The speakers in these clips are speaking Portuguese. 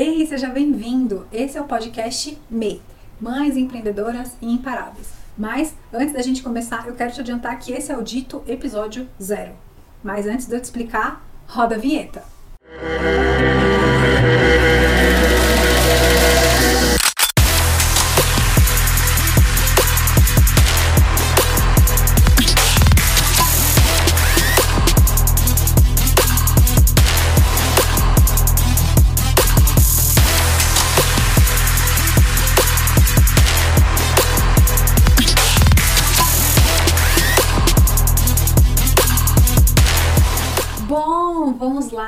Ei, seja bem-vindo! Esse é o podcast MEI, Mães Empreendedoras e Imparáveis. Mas, antes da gente começar, eu quero te adiantar que esse é o dito episódio zero. Mas antes de eu te explicar, roda a vinheta.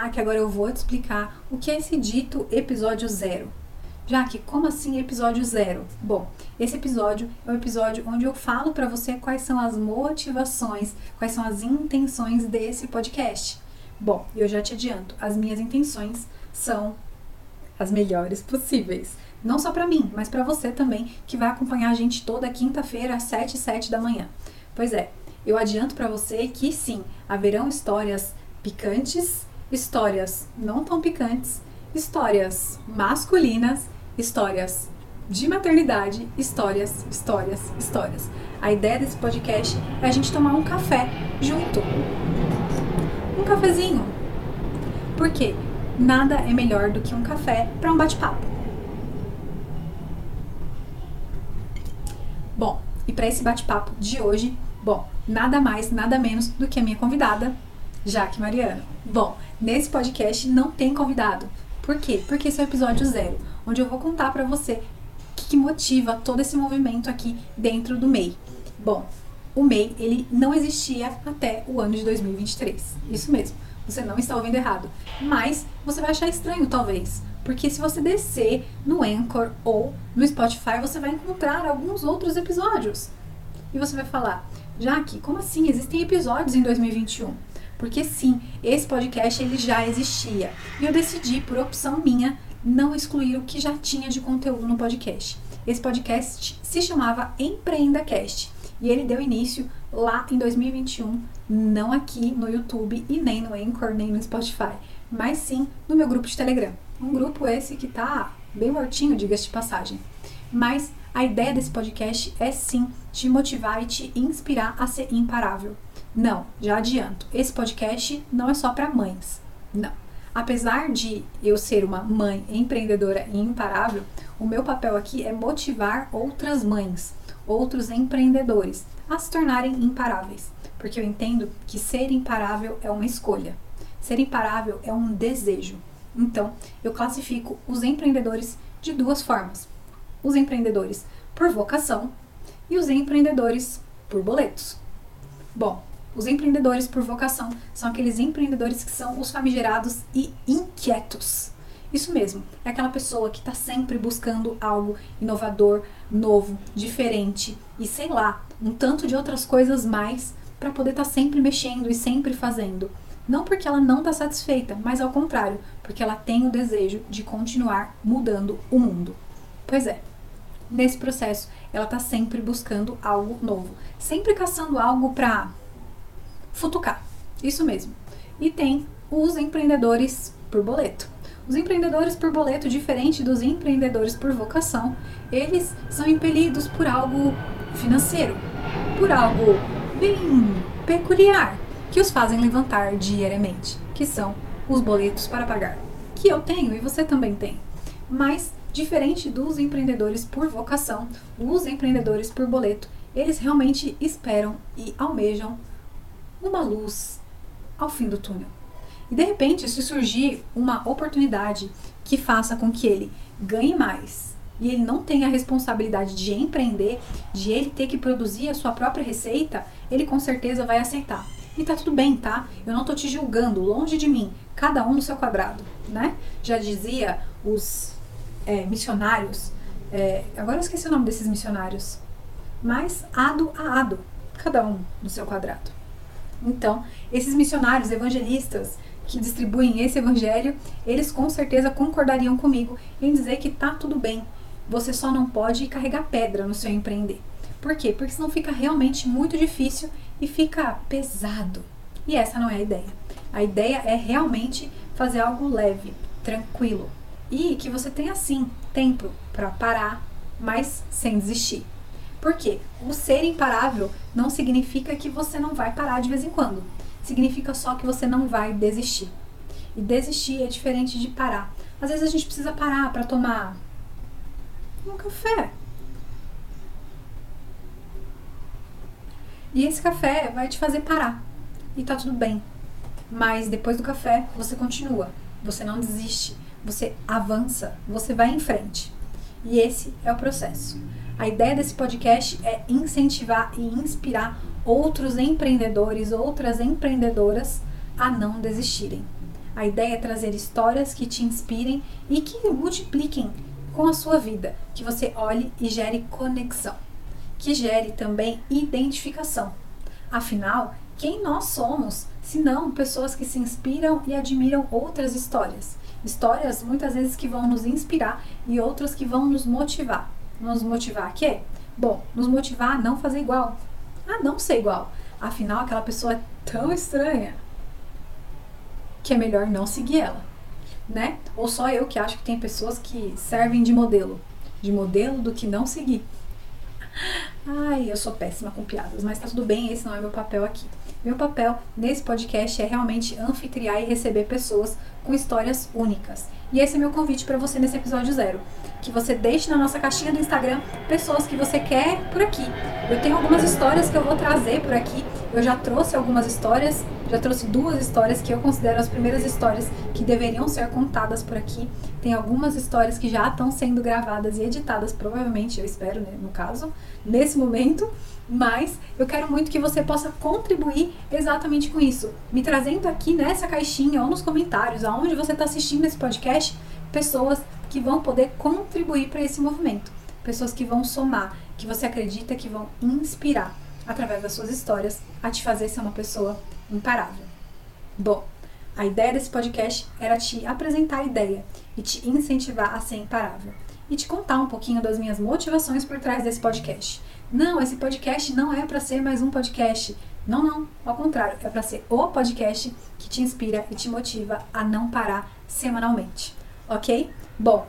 Que agora eu vou te explicar o que é esse dito episódio zero. Jaque, como assim episódio zero? Bom, esse episódio é o episódio onde eu falo para você quais são as motivações, quais são as intenções desse podcast. Bom, eu já te adianto, as minhas intenções são as melhores possíveis. Não só para mim, mas para você também, que vai acompanhar a gente toda quinta-feira às 7 e 7 da manhã. Pois é, eu adianto para você que sim, haverão histórias picantes, histórias não tão picantes, histórias masculinas, histórias de maternidade, histórias, histórias, histórias. A ideia desse podcast é a gente tomar um café junto. Um cafezinho. Por quê? Nada é melhor do que um café para um bate-papo. Bom, e para esse bate-papo de hoje, bom, nada mais, nada menos do que a minha convidada, Jaque Mariano. Bom, nesse podcast não tem convidado. Por quê? Porque esse é o episódio zero, onde eu vou contar para você o que, que motiva todo esse movimento aqui dentro do MEI. Bom, o MEI ele não existia até o ano de 2023. Isso mesmo. Você não está ouvindo errado. Mas você vai achar estranho, talvez. Porque se você descer no Anchor ou no Spotify, você vai encontrar alguns outros episódios. E você vai falar, Jaque, como assim? Existem episódios em 2021? Porque sim, esse podcast ele já existia. E eu decidi, por opção minha, não excluir o que já tinha de conteúdo no podcast. Esse podcast se chamava Empreenda Cast e ele deu início lá em 2021, não aqui no YouTube e nem no Anchor, nem no Spotify, mas sim no meu grupo de Telegram. Um grupo esse que tá bem mortinho, diga-se de passagem. Mas a ideia desse podcast é sim te motivar e te inspirar a ser imparável. Não, já adianto. Esse podcast não é só para mães. Não. Apesar de eu ser uma mãe empreendedora e imparável, o meu papel aqui é motivar outras mães, outros empreendedores a se tornarem imparáveis, porque eu entendo que ser imparável é uma escolha. Ser imparável é um desejo. Então, eu classifico os empreendedores de duas formas: os empreendedores por vocação e os empreendedores por boletos. Bom, os empreendedores por vocação são aqueles empreendedores que são os famigerados e inquietos. Isso mesmo, é aquela pessoa que está sempre buscando algo inovador, novo, diferente e sei lá, um tanto de outras coisas mais para poder estar tá sempre mexendo e sempre fazendo. Não porque ela não está satisfeita, mas ao contrário, porque ela tem o desejo de continuar mudando o mundo. Pois é, nesse processo ela está sempre buscando algo novo, sempre caçando algo para futucar. Isso mesmo. E tem os empreendedores por boleto. Os empreendedores por boleto, diferente dos empreendedores por vocação, eles são impelidos por algo financeiro, por algo bem peculiar, que os fazem levantar diariamente, que são os boletos para pagar, que eu tenho e você também tem. Mas, diferente dos empreendedores por vocação, os empreendedores por boleto, eles realmente esperam e almejam uma luz ao fim do túnel. E de repente, se surgir uma oportunidade que faça com que ele ganhe mais e ele não tenha a responsabilidade de empreender, de ele ter que produzir a sua própria receita, ele com certeza vai aceitar. E tá tudo bem, tá? Eu não tô te julgando, longe de mim, cada um no seu quadrado, né? Já dizia os é, missionários, é, agora eu esqueci o nome desses missionários, mas ado a ado, cada um no seu quadrado. Então, esses missionários evangelistas que distribuem esse evangelho, eles com certeza concordariam comigo em dizer que tá tudo bem. Você só não pode carregar pedra no seu empreender. Por quê? Porque senão fica realmente muito difícil e fica pesado. E essa não é a ideia. A ideia é realmente fazer algo leve, tranquilo. E que você tenha sim tempo para parar, mas sem desistir. Por quê? O ser imparável não significa que você não vai parar de vez em quando. Significa só que você não vai desistir. E desistir é diferente de parar. Às vezes a gente precisa parar para tomar um café. E esse café vai te fazer parar. E tá tudo bem. Mas depois do café, você continua. Você não desiste. Você avança. Você vai em frente. E esse é o processo. A ideia desse podcast é incentivar e inspirar outros empreendedores, outras empreendedoras a não desistirem. A ideia é trazer histórias que te inspirem e que multipliquem com a sua vida, que você olhe e gere conexão, que gere também identificação. Afinal, quem nós somos, se não pessoas que se inspiram e admiram outras histórias? Histórias muitas vezes que vão nos inspirar e outras que vão nos motivar. Nos motivar a quê? Bom, nos motivar a não fazer igual, a não ser igual. Afinal, aquela pessoa é tão estranha que é melhor não seguir ela, né? Ou só eu que acho que tem pessoas que servem de modelo, de modelo do que não seguir. Ai, eu sou péssima com piadas, mas tá tudo bem, esse não é meu papel aqui. Meu papel nesse podcast é realmente anfitriar e receber pessoas com histórias únicas. E esse é meu convite para você nesse episódio zero. Que você deixe na nossa caixinha do Instagram pessoas que você quer por aqui. Eu tenho algumas histórias que eu vou trazer por aqui. Eu já trouxe algumas histórias, já trouxe duas histórias que eu considero as primeiras histórias que deveriam ser contadas por aqui. Tem algumas histórias que já estão sendo gravadas e editadas, provavelmente, eu espero, né, no caso, nesse momento mas eu quero muito que você possa contribuir exatamente com isso, me trazendo aqui nessa caixinha ou nos comentários, aonde você está assistindo esse podcast, pessoas que vão poder contribuir para esse movimento, pessoas que vão somar, que você acredita que vão inspirar através das suas histórias a te fazer ser uma pessoa imparável. Bom, a ideia desse podcast era te apresentar a ideia e te incentivar a ser imparável e te contar um pouquinho das minhas motivações por trás desse podcast. Não, esse podcast não é para ser mais um podcast. Não, não. Ao contrário, é para ser o podcast que te inspira e te motiva a não parar semanalmente. Ok? Bom,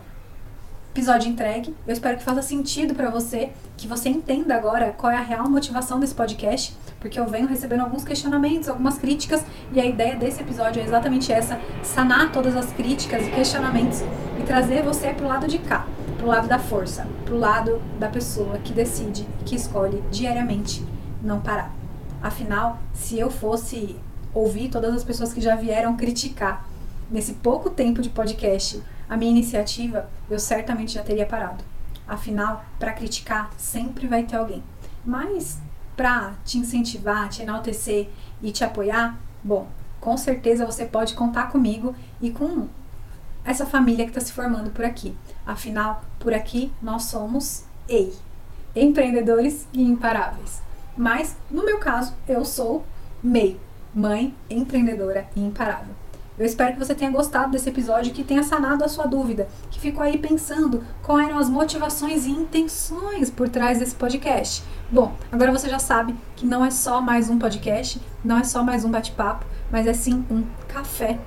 episódio entregue. Eu espero que faça sentido para você, que você entenda agora qual é a real motivação desse podcast, porque eu venho recebendo alguns questionamentos, algumas críticas, e a ideia desse episódio é exatamente essa: sanar todas as críticas e questionamentos e trazer você pro lado de cá pro lado da força, pro lado da pessoa que decide, que escolhe diariamente não parar. Afinal, se eu fosse ouvir todas as pessoas que já vieram criticar nesse pouco tempo de podcast a minha iniciativa, eu certamente já teria parado. Afinal, para criticar sempre vai ter alguém. Mas para te incentivar, te enaltecer e te apoiar, bom, com certeza você pode contar comigo e com essa família que está se formando por aqui. Afinal, por aqui nós somos EI, empreendedores e imparáveis. Mas, no meu caso, eu sou MEI, mãe empreendedora e imparável. Eu espero que você tenha gostado desse episódio, que tenha sanado a sua dúvida, que ficou aí pensando quais eram as motivações e intenções por trás desse podcast. Bom, agora você já sabe que não é só mais um podcast, não é só mais um bate-papo, mas é sim um café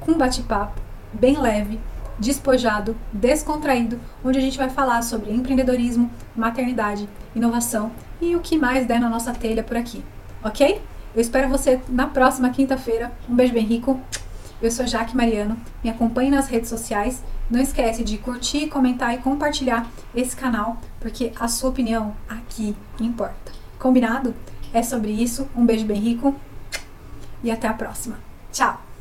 com bate-papo bem leve, despojado, descontraído, onde a gente vai falar sobre empreendedorismo, maternidade, inovação e o que mais der na nossa telha por aqui, ok? Eu espero você na próxima quinta-feira. Um beijo bem rico. Eu sou Jaque Mariano. Me acompanhe nas redes sociais. Não esquece de curtir, comentar e compartilhar esse canal, porque a sua opinião aqui importa. Combinado? É sobre isso. Um beijo bem rico e até a próxima. Tchau!